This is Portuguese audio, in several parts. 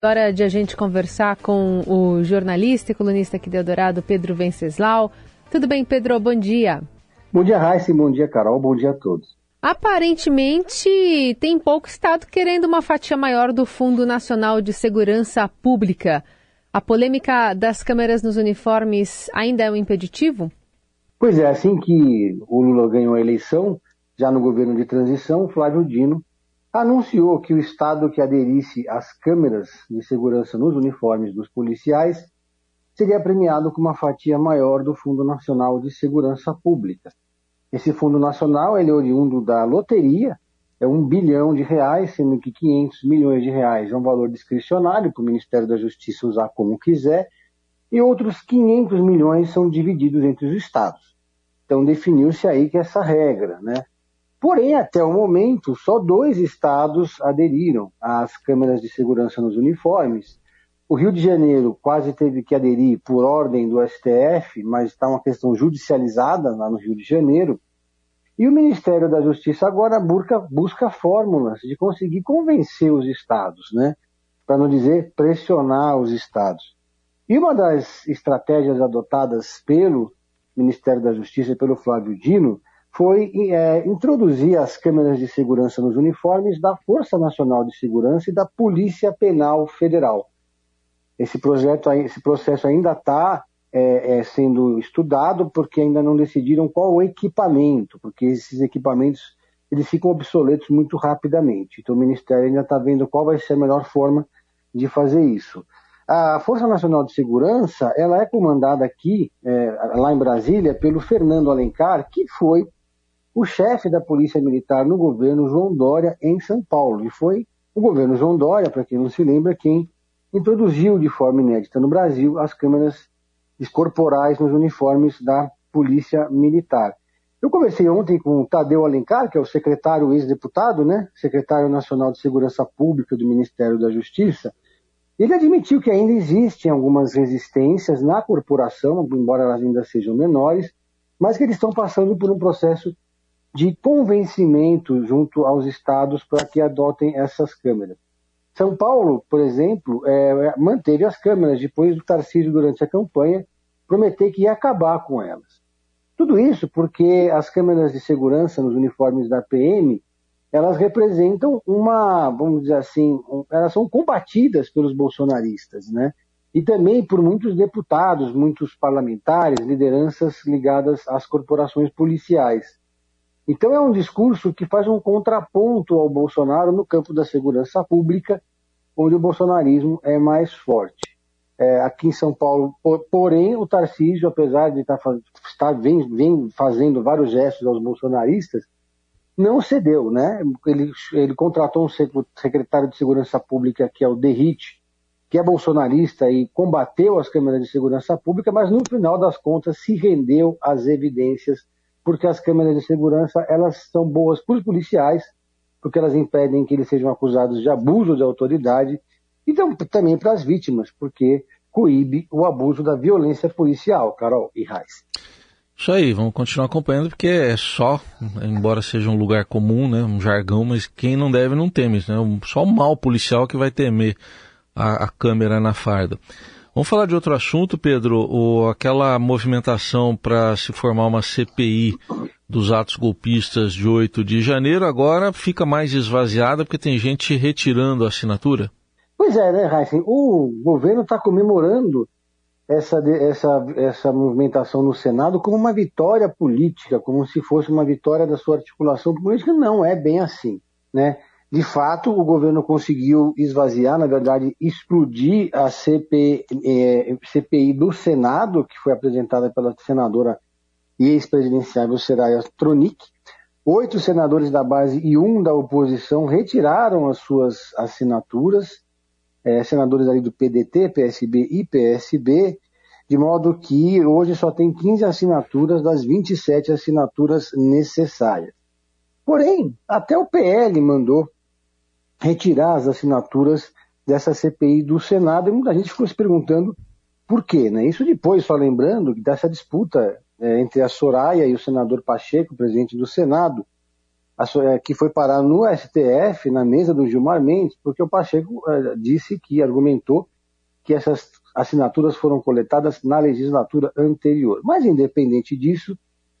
Hora de a gente conversar com o jornalista e colunista aqui do Eldorado, Pedro Venceslau. Tudo bem, Pedro? Bom dia. Bom dia, Raíssa. Bom dia, Carol. Bom dia a todos. Aparentemente, tem pouco Estado querendo uma fatia maior do Fundo Nacional de Segurança Pública. A polêmica das câmeras nos uniformes ainda é um impeditivo? Pois é, assim que o Lula ganhou a eleição, já no governo de transição, Flávio Dino anunciou que o Estado que aderisse às câmeras de segurança nos uniformes dos policiais seria premiado com uma fatia maior do Fundo Nacional de Segurança Pública. Esse Fundo Nacional ele é oriundo da loteria, é um bilhão de reais, sendo que 500 milhões de reais é um valor discricionário para o Ministério da Justiça usar como quiser, e outros 500 milhões são divididos entre os estados. Então definiu-se aí que essa regra, né? Porém, até o momento, só dois estados aderiram às câmeras de segurança nos uniformes. O Rio de Janeiro quase teve que aderir por ordem do STF, mas está uma questão judicializada lá no Rio de Janeiro. E o Ministério da Justiça agora busca, busca fórmulas de conseguir convencer os estados, né? Para não dizer pressionar os estados. E uma das estratégias adotadas pelo Ministério da Justiça e pelo Flávio Dino foi é, introduzir as câmeras de segurança nos uniformes da Força Nacional de Segurança e da Polícia Penal Federal. Esse, projeto, esse processo ainda está é, é, sendo estudado porque ainda não decidiram qual o equipamento, porque esses equipamentos eles ficam obsoletos muito rapidamente. Então o Ministério ainda está vendo qual vai ser a melhor forma de fazer isso. A Força Nacional de Segurança ela é comandada aqui, é, lá em Brasília, pelo Fernando Alencar, que foi o chefe da Polícia Militar no governo João Dória em São Paulo. E foi o governo João Dória, para quem não se lembra, quem introduziu de forma inédita no Brasil as câmeras corporais nos uniformes da Polícia Militar. Eu conversei ontem com o Tadeu Alencar, que é o secretário ex-deputado, né, secretário nacional de Segurança Pública do Ministério da Justiça. Ele admitiu que ainda existem algumas resistências na corporação, embora elas ainda sejam menores, mas que eles estão passando por um processo de convencimento junto aos estados para que adotem essas câmeras. São Paulo, por exemplo, é, manteve as câmeras depois do Tarcísio, durante a campanha, prometer que ia acabar com elas. Tudo isso porque as câmeras de segurança nos uniformes da PM, elas representam uma, vamos dizer assim, elas são combatidas pelos bolsonaristas, né? E também por muitos deputados, muitos parlamentares, lideranças ligadas às corporações policiais. Então é um discurso que faz um contraponto ao Bolsonaro no campo da segurança pública, onde o bolsonarismo é mais forte. É, aqui em São Paulo, porém, o Tarcísio, apesar de estar, tá estar vem, vem fazendo vários gestos aos bolsonaristas, não cedeu, né? Ele, ele contratou um secretário de segurança pública que é o Derrite, que é bolsonarista e combateu as câmeras de segurança pública, mas no final das contas se rendeu às evidências porque as câmeras de segurança elas são boas para os policiais, porque elas impedem que eles sejam acusados de abuso de autoridade, e também para as vítimas, porque coíbe o abuso da violência policial, Carol e Raiz. Isso aí, vamos continuar acompanhando, porque é só, embora seja um lugar comum, né, um jargão, mas quem não deve não teme, né, só o mal policial que vai temer a, a câmera na farda. Vamos falar de outro assunto, Pedro. O, aquela movimentação para se formar uma CPI dos atos golpistas de 8 de janeiro agora fica mais esvaziada porque tem gente retirando a assinatura? Pois é, né, Heisen? O governo está comemorando essa, essa, essa movimentação no Senado como uma vitória política, como se fosse uma vitória da sua articulação política. Não é bem assim, né? De fato, o governo conseguiu esvaziar, na verdade, explodir a CPI, eh, CPI do Senado, que foi apresentada pela senadora e ex-presidenciável Seraya Tronic. Oito senadores da base e um da oposição retiraram as suas assinaturas, eh, senadores ali do PDT, PSB e PSB, de modo que hoje só tem 15 assinaturas das 27 assinaturas necessárias. Porém, até o PL mandou retirar as assinaturas dessa CPI do Senado e muita gente ficou se perguntando por quê, né? Isso depois, só lembrando, dessa disputa é, entre a Soraya e o senador Pacheco, presidente do Senado, é, que foi parar no STF, na mesa do Gilmar Mendes, porque o Pacheco uh, disse que argumentou que essas assinaturas foram coletadas na legislatura anterior. Mas, independente disso,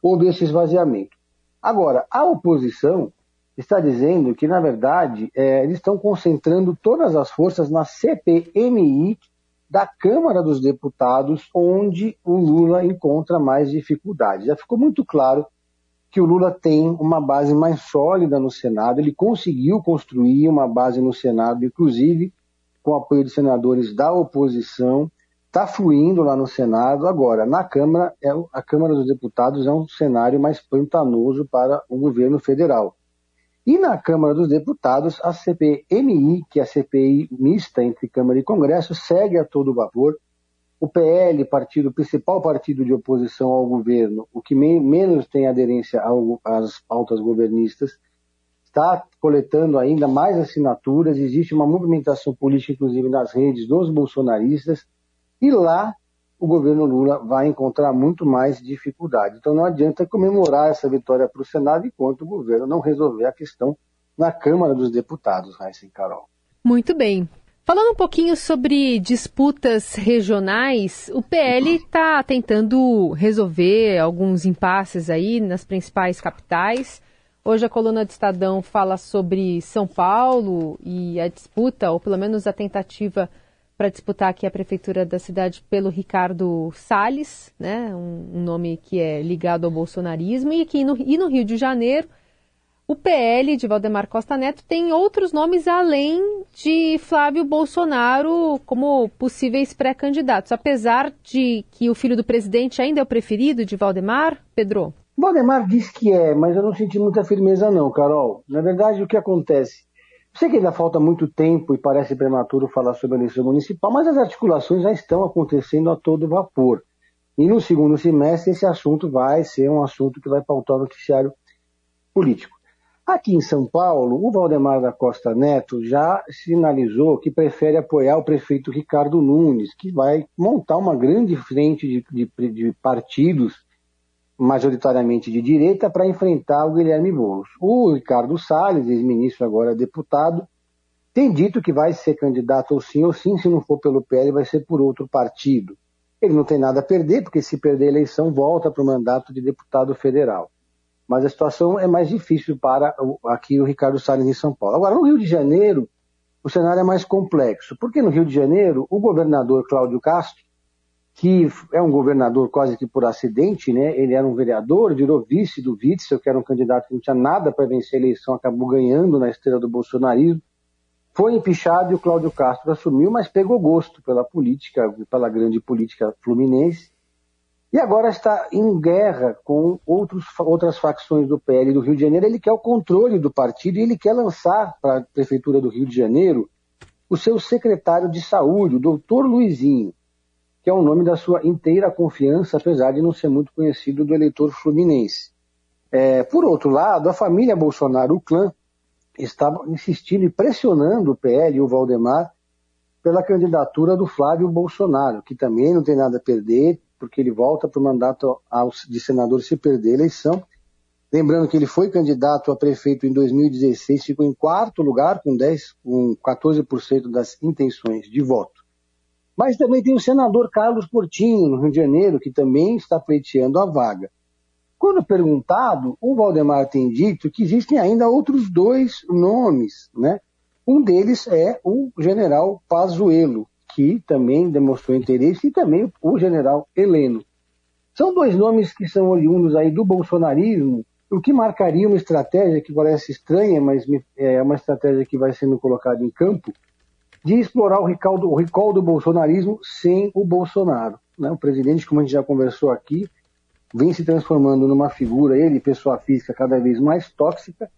houve esse esvaziamento. Agora, a oposição está dizendo que, na verdade, é, eles estão concentrando todas as forças na CPMI da Câmara dos Deputados, onde o Lula encontra mais dificuldades. Já ficou muito claro que o Lula tem uma base mais sólida no Senado, ele conseguiu construir uma base no Senado, inclusive com apoio de senadores da oposição, está fluindo lá no Senado. Agora, na Câmara, é, a Câmara dos Deputados é um cenário mais pantanoso para o governo federal. E na Câmara dos Deputados, a CPMI, que é a CPI mista entre Câmara e Congresso, segue a todo vapor. O PL, partido, principal partido de oposição ao governo, o que menos tem aderência ao, às pautas governistas, está coletando ainda mais assinaturas. Existe uma movimentação política, inclusive nas redes dos bolsonaristas, e lá o governo Lula vai encontrar muito mais dificuldade. Então não adianta comemorar essa vitória para o Senado enquanto o governo não resolver a questão na Câmara dos Deputados, Raíssa e Carol. Muito bem. Falando um pouquinho sobre disputas regionais, o PL está tentando resolver alguns impasses aí nas principais capitais. Hoje a coluna do Estadão fala sobre São Paulo e a disputa, ou pelo menos a tentativa para disputar aqui a prefeitura da cidade pelo Ricardo Salles, né, um, nome que é ligado ao bolsonarismo, e aqui no, e no Rio de Janeiro, o PL de Valdemar Costa Neto tem outros nomes além de Flávio Bolsonaro como possíveis pré-candidatos, apesar de que o filho do presidente ainda é o preferido de Valdemar, Pedro? Valdemar diz que é, mas eu não senti muita firmeza não, Carol. Na verdade, o que acontece? Sei que ainda falta muito tempo e parece prematuro falar sobre a eleição municipal, mas as articulações já estão acontecendo a todo vapor. E no segundo semestre esse assunto vai ser um assunto que vai pautar o noticiário político. Aqui em São Paulo, o Valdemar da Costa Neto já sinalizou que prefere apoiar o prefeito Ricardo Nunes, que vai montar uma grande frente de, de, de partidos majoritariamente de direita, para enfrentar o Guilherme Boulos. O Ricardo Salles, ex-ministro agora deputado, tem dito que vai ser candidato ou sim ou sim, se não for pelo PL, vai ser por outro partido. Ele não tem nada a perder, porque se perder a eleição, volta para o mandato de deputado federal. Mas a situação é mais difícil para aqui o Ricardo Salles em São Paulo. Agora, no Rio de Janeiro, o cenário é mais complexo, porque no Rio de Janeiro, o governador Cláudio Castro que é um governador quase que por acidente, né? Ele era um vereador, virou vice do Witzel, que era um candidato que não tinha nada para vencer a eleição, acabou ganhando na estrela do bolsonarismo. Foi empichado e o Cláudio Castro assumiu, mas pegou gosto pela política, pela grande política fluminense. E agora está em guerra com outros, outras facções do PL do Rio de Janeiro. Ele quer o controle do partido e ele quer lançar para a Prefeitura do Rio de Janeiro o seu secretário de saúde, o doutor Luizinho é o nome da sua inteira confiança, apesar de não ser muito conhecido do eleitor fluminense. É, por outro lado, a família Bolsonaro, o clã, estava insistindo e pressionando o PL e o Valdemar pela candidatura do Flávio Bolsonaro, que também não tem nada a perder, porque ele volta para o mandato de senador se perder a eleição. Lembrando que ele foi candidato a prefeito em 2016, ficou em quarto lugar com 10, com 14% das intenções de voto. Mas também tem o senador Carlos Portinho, no Rio de Janeiro, que também está pleiteando a vaga. Quando perguntado, o Valdemar tem dito que existem ainda outros dois nomes, né? Um deles é o general Pazuello, que também demonstrou interesse, e também o general Heleno. São dois nomes que são oriundos aí do bolsonarismo, o que marcaria uma estratégia que parece estranha, mas é uma estratégia que vai sendo colocada em campo, de explorar o recall do, o recall do bolsonarismo sem o Bolsonaro. Né? O presidente, como a gente já conversou aqui, vem se transformando numa figura, ele, pessoa física, cada vez mais tóxica,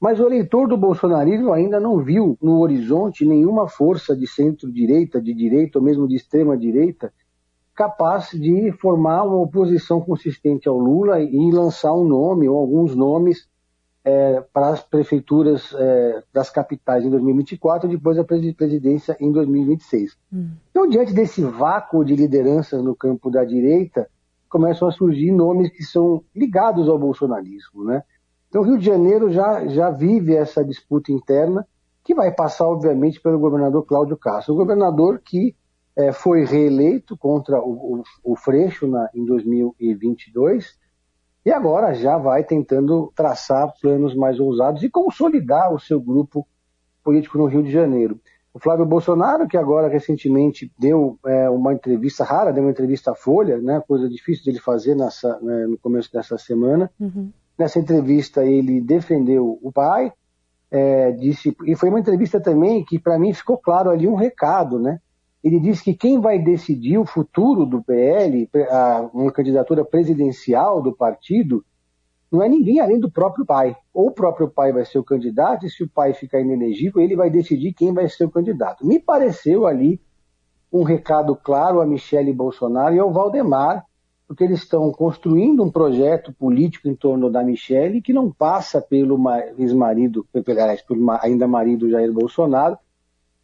mas o eleitor do bolsonarismo ainda não viu no horizonte nenhuma força de centro-direita, de direita ou mesmo de extrema-direita capaz de formar uma oposição consistente ao Lula e lançar um nome ou alguns nomes é, para as prefeituras é, das capitais em 2024 e depois a presidência em 2026. Hum. Então, diante desse vácuo de lideranças no campo da direita, começam a surgir nomes que são ligados ao bolsonarismo. Né? Então, o Rio de Janeiro já, já vive essa disputa interna, que vai passar, obviamente, pelo governador Cláudio Castro. O governador que é, foi reeleito contra o, o, o Freixo na, em 2022 e agora já vai tentando traçar planos mais ousados e consolidar o seu grupo político no Rio de Janeiro. O Flávio Bolsonaro, que agora recentemente deu é, uma entrevista rara, deu uma entrevista à Folha, né, coisa difícil de ele fazer nessa, né, no começo dessa semana. Uhum. Nessa entrevista ele defendeu o pai, é, disse e foi uma entrevista também que para mim ficou claro ali um recado, né? Ele disse que quem vai decidir o futuro do PL, a, uma candidatura presidencial do partido, não é ninguém além do próprio pai. Ou o próprio pai vai ser o candidato, e se o pai ficar inelegível, ele vai decidir quem vai ser o candidato. Me pareceu ali um recado claro a Michele Bolsonaro e ao Valdemar, porque eles estão construindo um projeto político em torno da Michele que não passa pelo ex-marido, pelo ainda marido Jair Bolsonaro,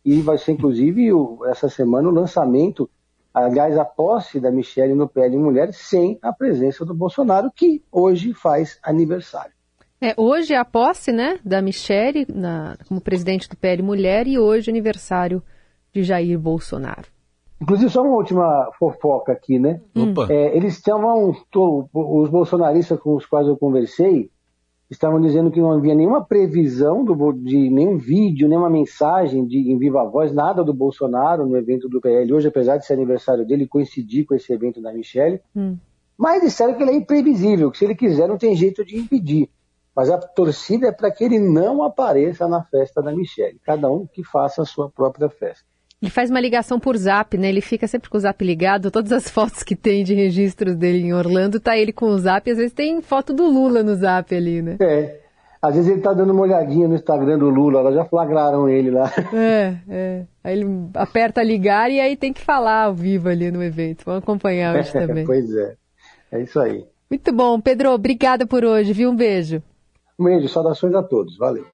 e vai ser inclusive essa semana o lançamento aliás, a posse da Michelle no PL Mulher sem a presença do Bolsonaro, que hoje faz aniversário. É, hoje é a posse né, da Michelle na, como presidente do PL Mulher e hoje é aniversário de Jair Bolsonaro. Inclusive, só uma última fofoca aqui, né? É, eles estavam, os bolsonaristas com os quais eu conversei, estavam dizendo que não havia nenhuma previsão do, de nenhum vídeo, nenhuma mensagem de, em viva voz, nada do Bolsonaro no evento do PL hoje, apesar de ser aniversário dele, coincidir com esse evento da Michelle. Hum. Mas disseram que ele é imprevisível, que se ele quiser não tem jeito de impedir. Mas a torcida é para que ele não apareça na festa da Michelle. Cada um que faça a sua própria festa. Ele faz uma ligação por zap, né? Ele fica sempre com o zap ligado. Todas as fotos que tem de registros dele em Orlando, tá ele com o zap. Às vezes tem foto do Lula no zap ali, né? É. Às vezes ele tá dando uma olhadinha no Instagram do Lula, elas já flagraram ele lá. É, é. Aí ele aperta ligar e aí tem que falar ao vivo ali no evento. Vamos acompanhar hoje também. pois é. É isso aí. Muito bom. Pedro, obrigada por hoje, viu? Um beijo. Um beijo, saudações a todos. Valeu.